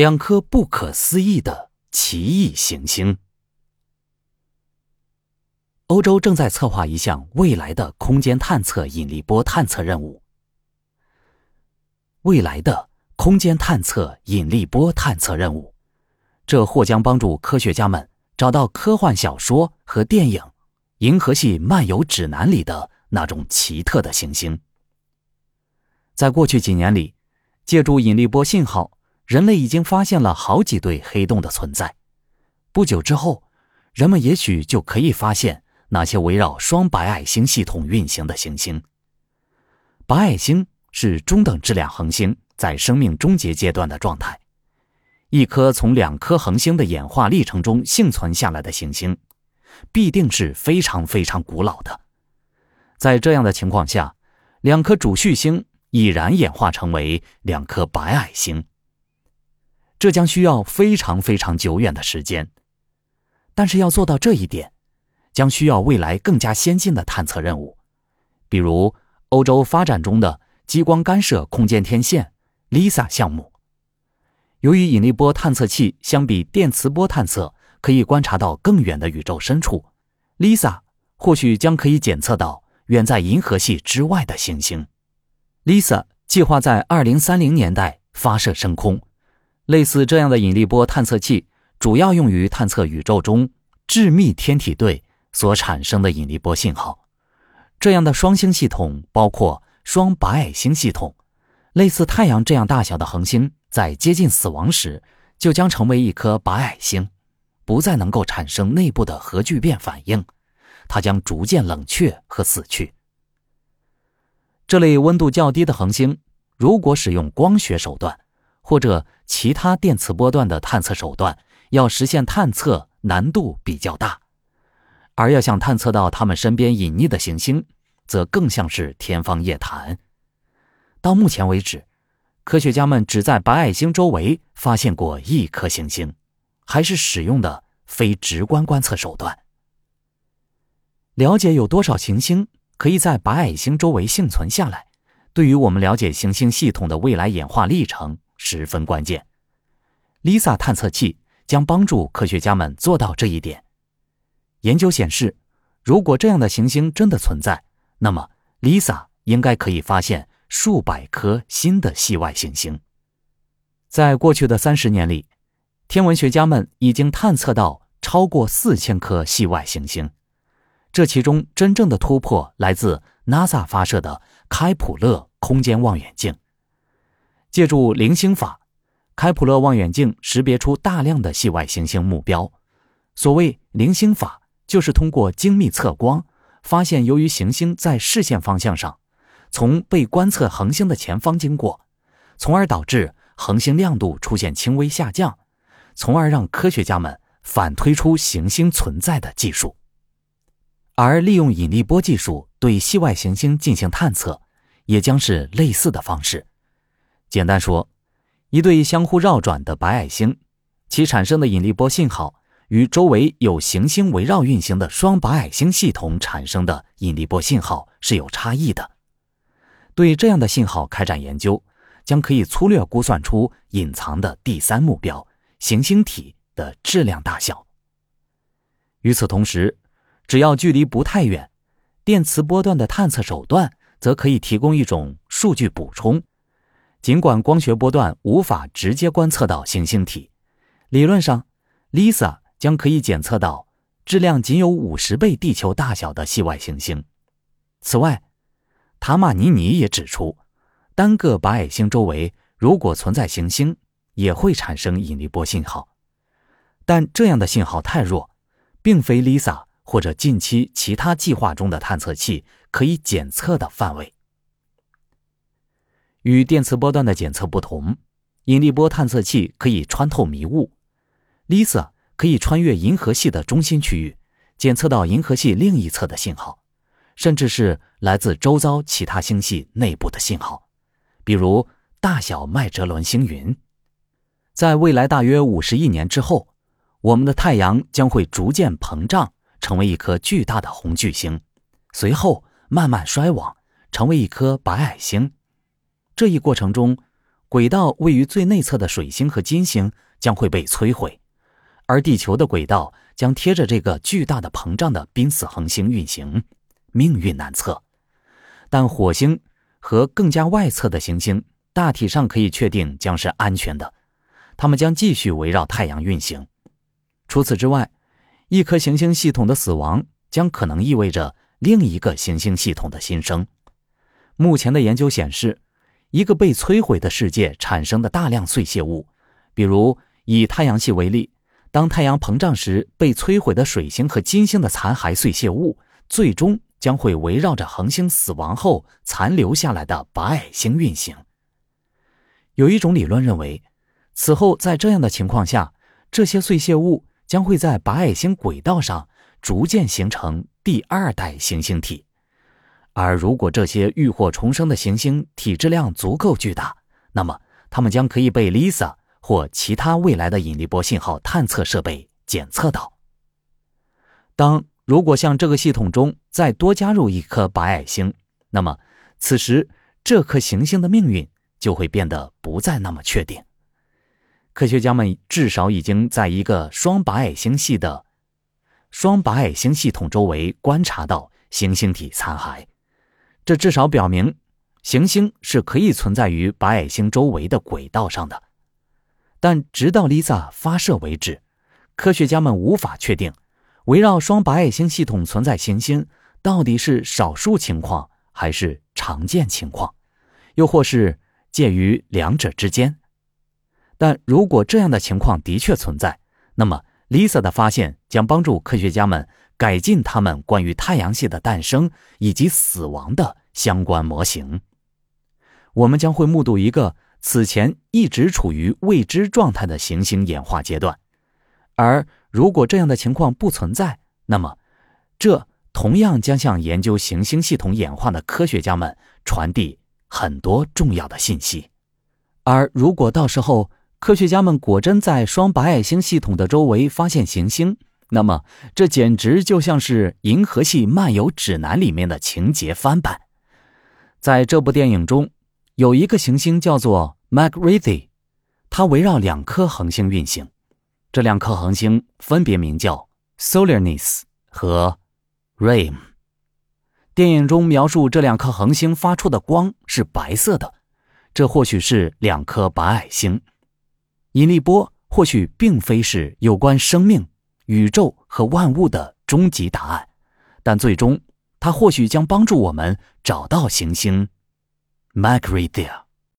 两颗不可思议的奇异行星。欧洲正在策划一项未来的空间探测引力波探测任务。未来的空间探测引力波探测任务，这或将帮助科学家们找到科幻小说和电影《银河系漫游指南》里的那种奇特的行星。在过去几年里，借助引力波信号，人类已经发现了好几对黑洞的存在。不久之后，人们也许就可以发现。那些围绕双白矮星系统运行的行星，白矮星是中等质量恒星在生命终结阶段的状态。一颗从两颗恒星的演化历程中幸存下来的行星，必定是非常非常古老的。在这样的情况下，两颗主序星已然演化成为两颗白矮星。这将需要非常非常久远的时间，但是要做到这一点。将需要未来更加先进的探测任务，比如欧洲发展中的激光干涉空间天线 （LISA） 项目。由于引力波探测器相比电磁波探测可以观察到更远的宇宙深处，LISA 或许将可以检测到远在银河系之外的行星。LISA 计划在2030年代发射升空。类似这样的引力波探测器主要用于探测宇宙中致密天体对。所产生的引力波信号，这样的双星系统包括双白矮星系统。类似太阳这样大小的恒星在接近死亡时，就将成为一颗白矮星，不再能够产生内部的核聚变反应，它将逐渐冷却和死去。这类温度较低的恒星，如果使用光学手段或者其他电磁波段的探测手段，要实现探测难度比较大。而要想探测到它们身边隐匿的行星，则更像是天方夜谭。到目前为止，科学家们只在白矮星周围发现过一颗行星，还是使用的非直观观测手段。了解有多少行星可以在白矮星周围幸存下来，对于我们了解行星系统的未来演化历程十分关键。LISA 探测器将帮助科学家们做到这一点。研究显示，如果这样的行星真的存在，那么 LISA 应该可以发现数百颗新的系外行星。在过去的三十年里，天文学家们已经探测到超过四千颗系外行星。这其中真正的突破来自 NASA 发射的开普勒空间望远镜。借助零星法，开普勒望远镜识别出大量的系外行星目标。所谓零星法。就是通过精密测光，发现由于行星在视线方向上，从被观测恒星的前方经过，从而导致恒星亮度出现轻微下降，从而让科学家们反推出行星存在的技术。而利用引力波技术对系外行星进行探测，也将是类似的方式。简单说，一对相互绕转的白矮星，其产生的引力波信号。与周围有行星围绕运行的双白矮星系统产生的引力波信号是有差异的。对这样的信号开展研究，将可以粗略估算出隐藏的第三目标行星体的质量大小。与此同时，只要距离不太远，电磁波段的探测手段则可以提供一种数据补充。尽管光学波段无法直接观测到行星体，理论上，LISA。将可以检测到质量仅有五十倍地球大小的系外行星。此外，塔马尼尼也指出，单个白矮星周围如果存在行星，也会产生引力波信号，但这样的信号太弱，并非 LISA 或者近期其他计划中的探测器可以检测的范围。与电磁波段的检测不同，引力波探测器可以穿透迷雾，LISA。可以穿越银河系的中心区域，检测到银河系另一侧的信号，甚至是来自周遭其他星系内部的信号，比如大小麦哲伦星云。在未来大约五十亿年之后，我们的太阳将会逐渐膨胀，成为一颗巨大的红巨星，随后慢慢衰亡，成为一颗白矮星。这一过程中，轨道位于最内侧的水星和金星将会被摧毁，而地球的轨道将贴着这个巨大的膨胀的濒死恒星运行，命运难测。但火星和更加外侧的行星大体上可以确定将是安全的，它们将继续围绕太阳运行。除此之外，一颗行星系统的死亡将可能意味着另一个行星系统的新生。目前的研究显示。一个被摧毁的世界产生的大量碎屑物，比如以太阳系为例，当太阳膨胀时被摧毁的水星和金星的残骸碎屑物，最终将会围绕着恒星死亡后残留下来的白矮星运行。有一种理论认为，此后在这样的情况下，这些碎屑物将会在白矮星轨道上逐渐形成第二代行星体。而如果这些浴火重生的行星体质量足够巨大，那么它们将可以被 LISA 或其他未来的引力波信号探测设备检测到。当如果向这个系统中再多加入一颗白矮星，那么此时这颗行星的命运就会变得不再那么确定。科学家们至少已经在一个双白矮星系的双白矮星系统周围观察到行星体残骸。这至少表明，行星是可以存在于白矮星周围的轨道上的。但直到 Lisa 发射为止，科学家们无法确定，围绕双白矮星系统存在行星到底是少数情况还是常见情况，又或是介于两者之间。但如果这样的情况的确存在，那么 Lisa 的发现将帮助科学家们。改进他们关于太阳系的诞生以及死亡的相关模型，我们将会目睹一个此前一直处于未知状态的行星演化阶段。而如果这样的情况不存在，那么这同样将向研究行星系统演化的科学家们传递很多重要的信息。而如果到时候科学家们果真在双白矮星系统的周围发现行星，那么，这简直就像是《银河系漫游指南》里面的情节翻版。在这部电影中，有一个行星叫做 McRithy，它围绕两颗恒星运行。这两颗恒星分别名叫 Solarnis 和 Rame。电影中描述这两颗恒星发出的光是白色的，这或许是两颗白矮星。引力波或许并非是有关生命。宇宙和万物的终极答案，但最终，它或许将帮助我们找到行星。M a g r i t h a